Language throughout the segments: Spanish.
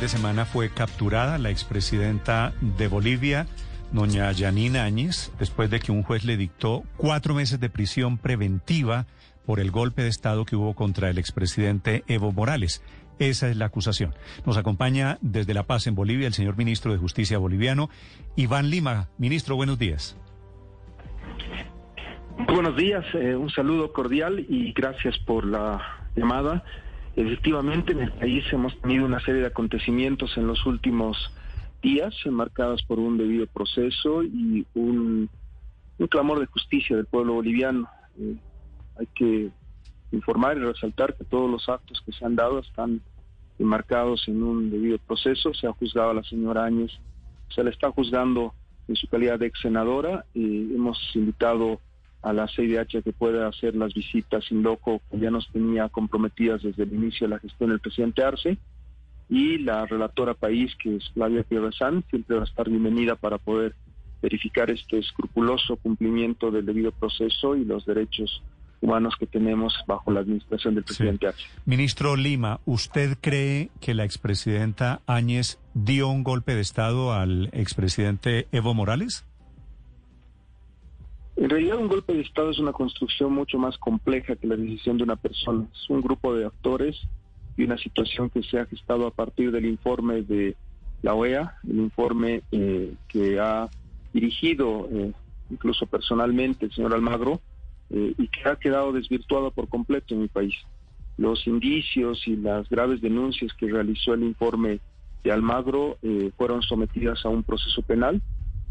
de semana fue capturada la expresidenta de Bolivia, doña Yanina Áñez, después de que un juez le dictó cuatro meses de prisión preventiva por el golpe de Estado que hubo contra el expresidente Evo Morales. Esa es la acusación. Nos acompaña desde La Paz en Bolivia el señor ministro de Justicia boliviano, Iván Lima. Ministro, buenos días. Buenos días, eh, un saludo cordial y gracias por la llamada. Efectivamente, en el país hemos tenido una serie de acontecimientos en los últimos días, marcados por un debido proceso y un, clamor de justicia del pueblo boliviano. Eh, hay que informar y resaltar que todos los actos que se han dado están enmarcados en un debido proceso. Se ha juzgado a la señora Áñez, se le está juzgando en su calidad de ex senadora. y hemos invitado a la CIDH que pueda hacer las visitas sin loco que ya nos tenía comprometidas desde el inicio de la gestión del presidente Arce. Y la relatora país, que es Flavia Pierrezán, siempre va a estar bienvenida para poder verificar este escrupuloso cumplimiento del debido proceso y los derechos humanos que tenemos bajo la administración del presidente Arce. Ministro Lima, ¿usted cree que la expresidenta Áñez dio un golpe de Estado al expresidente Evo Morales? En realidad un golpe de Estado es una construcción mucho más compleja que la decisión de una persona. Es un grupo de actores y una situación que se ha gestado a partir del informe de la OEA, el informe eh, que ha dirigido eh, incluso personalmente el señor Almagro eh, y que ha quedado desvirtuado por completo en mi país. Los indicios y las graves denuncias que realizó el informe de Almagro fueron sometidas a un proceso penal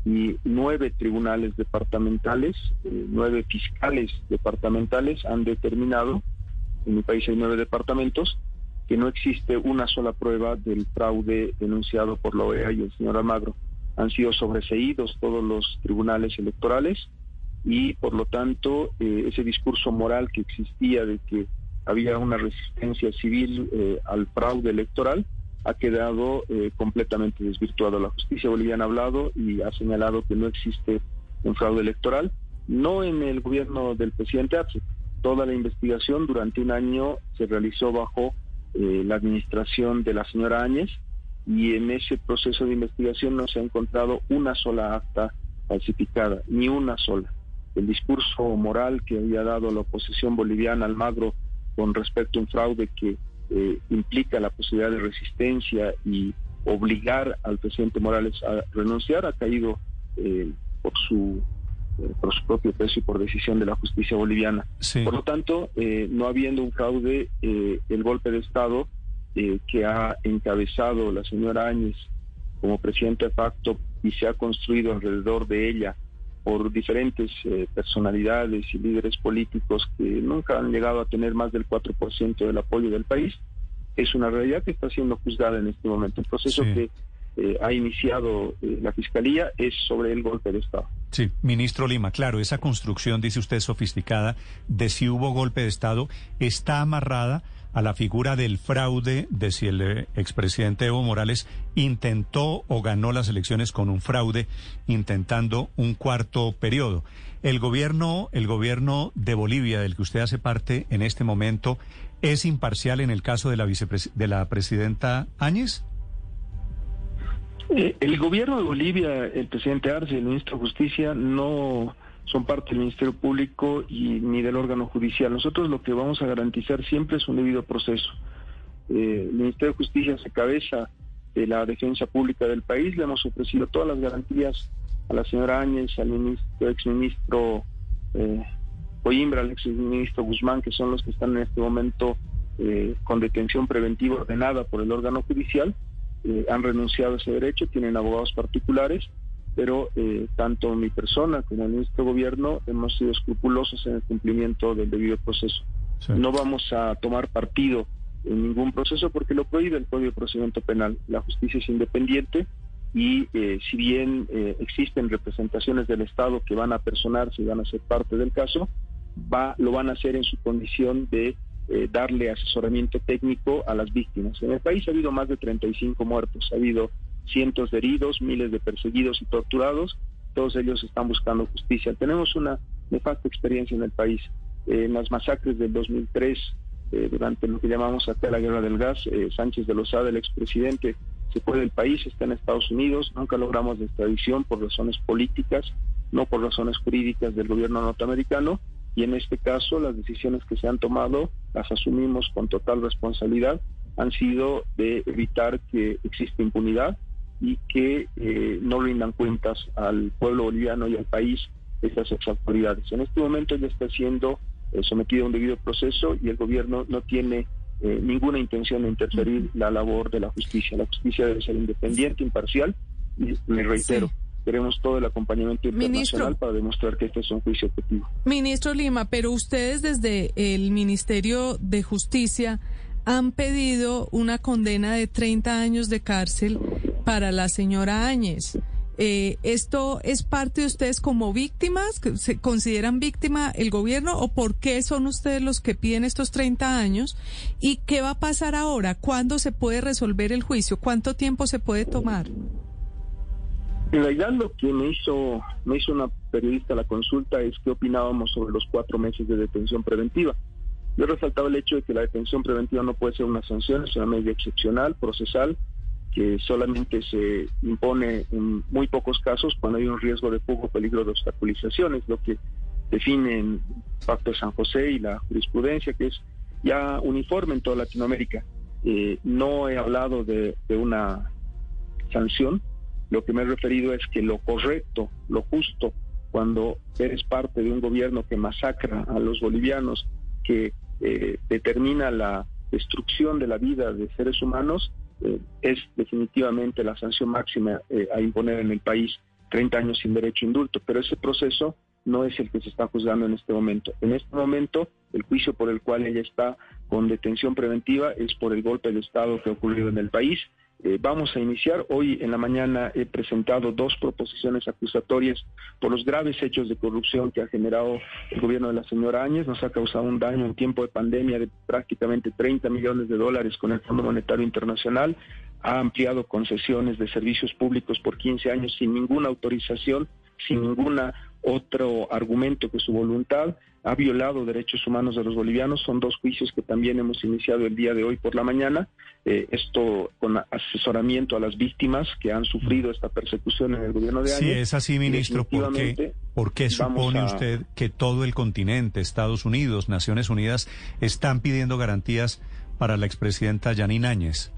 y nueve tribunales departamentales, eh, nueve fiscales departamentales han determinado, en mi país hay nueve departamentos, que no existe una sola prueba del fraude denunciado por la OEA y el señor Almagro. Han sido sobreseídos todos los tribunales electorales y por lo tanto eh, ese discurso moral que existía de que había una resistencia civil eh, al fraude electoral, ha quedado eh, completamente desvirtuado. La justicia boliviana ha hablado y ha señalado que no existe un fraude electoral, no en el gobierno del presidente Arce. Toda la investigación durante un año se realizó bajo eh, la administración de la señora Áñez y en ese proceso de investigación no se ha encontrado una sola acta falsificada, ni una sola. El discurso moral que había dado la oposición boliviana Almagro con respecto a un fraude que eh, implica la posibilidad de resistencia y obligar al presidente Morales a renunciar ha caído eh, por su eh, por su propio peso y por decisión de la justicia boliviana. Por lo tanto, no habiendo un fraude, el golpe de Estado que ha encabezado la señora Áñez como presidente de facto y se ha construido alrededor de ella por diferentes personalidades y líderes políticos que nunca han llegado a tener más del 4% del apoyo del país, es una realidad que está siendo juzgada en este momento. El proceso que eh, ha iniciado eh, la Fiscalía es sobre el golpe de Estado. Sí, ministro Lima, claro, esa construcción, dice usted, sofisticada de si hubo golpe de Estado, está amarrada a la figura del fraude de si el eh, expresidente Evo Morales intentó o ganó las elecciones con un fraude intentando un cuarto periodo. El gobierno, el gobierno de Bolivia, del que usted hace parte en este momento, es imparcial en el caso de la de la presidenta Áñez. Eh, el gobierno de Bolivia, el presidente Arce, el ministro de Justicia, no son parte del Ministerio Público y ni del órgano judicial. Nosotros lo que vamos a garantizar siempre es un debido proceso. Eh, el Ministerio de Justicia se cabeza de la defensa pública del país, le hemos ofrecido todas las garantías a la señora Áñez, al ministro, exministro eh, Coimbra, al exministro Guzmán, que son los que están en este momento eh, con detención preventiva ordenada por el órgano judicial, eh, han renunciado a ese derecho, tienen abogados particulares pero eh, tanto mi persona como el ministro de Gobierno hemos sido escrupulosos en el cumplimiento del debido proceso. No vamos a tomar partido en ningún proceso porque lo prohíbe el Código de Procedimiento Penal. La justicia es independiente y eh, si bien eh, existen representaciones del Estado que van a personarse y van a ser parte del caso, va, lo van a hacer en su condición de darle asesoramiento técnico a las víctimas. En el país ha habido más de 35 muertos, ha habido cientos de heridos, miles de perseguidos y torturados, todos ellos están buscando justicia. Tenemos una nefasta experiencia en el país. en las masacres del 2003, eh, durante lo que llamamos acá la guerra del gas, eh, Sánchez de Lozada, el expresidente, se fue del país, está en Estados Unidos, nunca logramos la extradición por razones políticas, no por razones jurídicas del gobierno norteamericano, y en este caso las decisiones que se han tomado las asumimos con total responsabilidad, han sido de evitar que exista impunidad y que eh, no rindan cuentas al pueblo boliviano y al país estas autoridades. En este momento ya está siendo eh, sometido a un debido proceso y el gobierno no tiene eh, ninguna intención de interferir la labor de la justicia. La justicia debe ser independiente, imparcial y le reitero. Queremos todo el acompañamiento internacional para demostrar que este es un juicio objetivo. Ministro Lima, pero ustedes desde el Ministerio de Justicia han pedido una condena de 30 años de cárcel para la señora Áñez. Eh, ¿Esto es parte de ustedes como víctimas? ¿Se consideran víctima el gobierno o por qué son ustedes los que piden estos 30 años? ¿Y qué va a pasar ahora? ¿Cuándo se puede resolver el juicio? ¿Cuánto tiempo se puede tomar? En realidad lo que me hizo, me hizo una periodista la consulta es qué opinábamos sobre los cuatro meses de detención preventiva. Yo resaltaba el hecho de que la detención preventiva no puede ser una sanción, es una medida excepcional, procesal, que solamente se impone en muy pocos casos cuando hay un riesgo de fuga peligro de obstaculización, es lo que define el Pacto de San José y la jurisprudencia, que es ya uniforme en toda Latinoamérica. Eh, no he hablado de, de una sanción, lo que me he referido es que lo correcto, lo justo, cuando eres parte de un gobierno que masacra a los bolivianos, que eh, determina la destrucción de la vida de seres humanos, eh, es definitivamente la sanción máxima eh, a imponer en el país 30 años sin derecho a indulto, pero ese proceso no es el que se está juzgando en este momento. En este momento, el juicio por el cual ella está con detención preventiva es por el golpe de Estado que ha ocurrido en el país eh, vamos a iniciar. Hoy en la mañana he presentado dos proposiciones acusatorias por los graves hechos de corrupción que ha generado el gobierno de la señora Áñez. Nos ha causado un daño en tiempo de pandemia de prácticamente 30 millones de dólares con el Fondo Monetario Internacional. Ha ampliado concesiones de servicios públicos por 15 años sin ninguna autorización, sin ninguna otro argumento que su voluntad ha violado derechos humanos de los bolivianos. Son dos juicios que también hemos iniciado el día de hoy por la mañana. Eh, esto con asesoramiento a las víctimas que han sufrido esta persecución en el gobierno de Áñez. Si es así, ministro, ¿por qué, ¿por qué supone usted que todo el continente, Estados Unidos, Naciones Unidas, están pidiendo garantías para la expresidenta Yanine Áñez?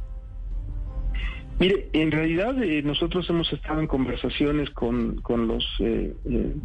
Mire, en realidad eh, nosotros hemos estado en conversaciones con, con los eh, eh,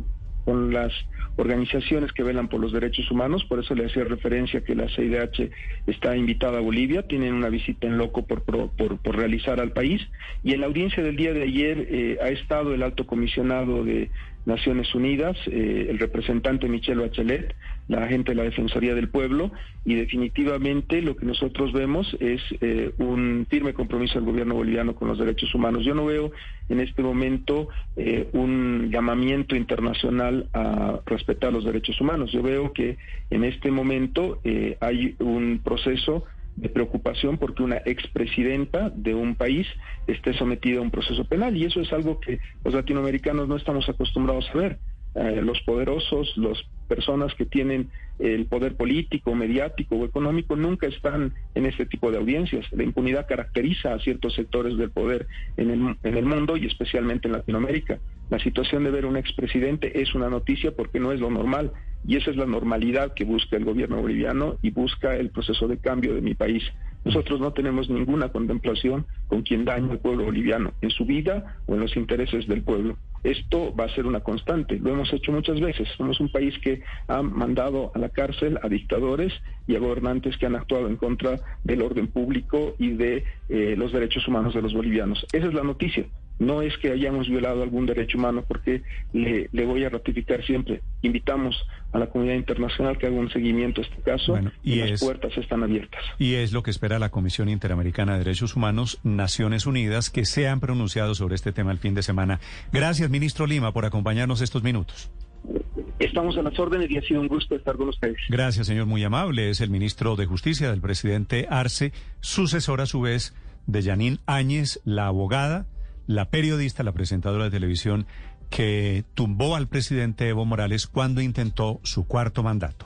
con las organizaciones que velan por los derechos humanos, por eso le hacía referencia que la CIDH está invitada a Bolivia, tienen una visita en loco por, por, por, realizar al país, y en la audiencia del día de ayer ha estado el alto comisionado de Naciones Unidas, el representante Michelle Bachelet, la agente de la Defensoría del Pueblo, y definitivamente lo que nosotros vemos es eh, un firme compromiso del gobierno boliviano con los derechos humanos. Yo no veo en este momento eh, un llamamiento internacional a respetar los derechos humanos. Yo veo que en este momento hay un proceso de preocupación porque una expresidenta de un país esté sometida a un proceso penal y eso es algo que los latinoamericanos no estamos acostumbrados a ver. Eh, los poderosos, las personas que tienen el poder político, mediático o económico nunca están en este tipo de audiencias. La impunidad caracteriza a ciertos sectores del poder en el, en el mundo y especialmente en Latinoamérica. La situación de ver un expresidente es una noticia porque no es lo normal y esa es la normalidad que busca el gobierno boliviano y busca el proceso de cambio de mi país. Nosotros no tenemos ninguna contemplación con quien daña al pueblo boliviano en su vida o en los intereses del pueblo. Esto va a ser una constante, lo hemos hecho muchas veces. Somos un país que ha mandado a la cárcel a dictadores y a gobernantes que han actuado en contra del orden público y de eh, los derechos humanos de los bolivianos. Esa es la noticia. No es que hayamos violado algún derecho humano, porque le, voy a ratificar siempre. Invitamos a la comunidad internacional que haga un seguimiento a este caso y, las puertas están abiertas. Y es lo que espera la Comisión Interamericana de Derechos Humanos, Naciones Unidas, que se han pronunciado sobre este tema el fin de semana. Gracias, ministro Lima, por acompañarnos estos minutos. Estamos a las órdenes y ha sido un gusto estar con ustedes. Gracias, señor, muy amable. Es el ministro de Justicia del presidente Arce, sucesor a su vez de Yanín Áñez, la abogada la periodista, la presentadora de televisión que tumbó al presidente Evo Morales cuando intentó su cuarto mandato.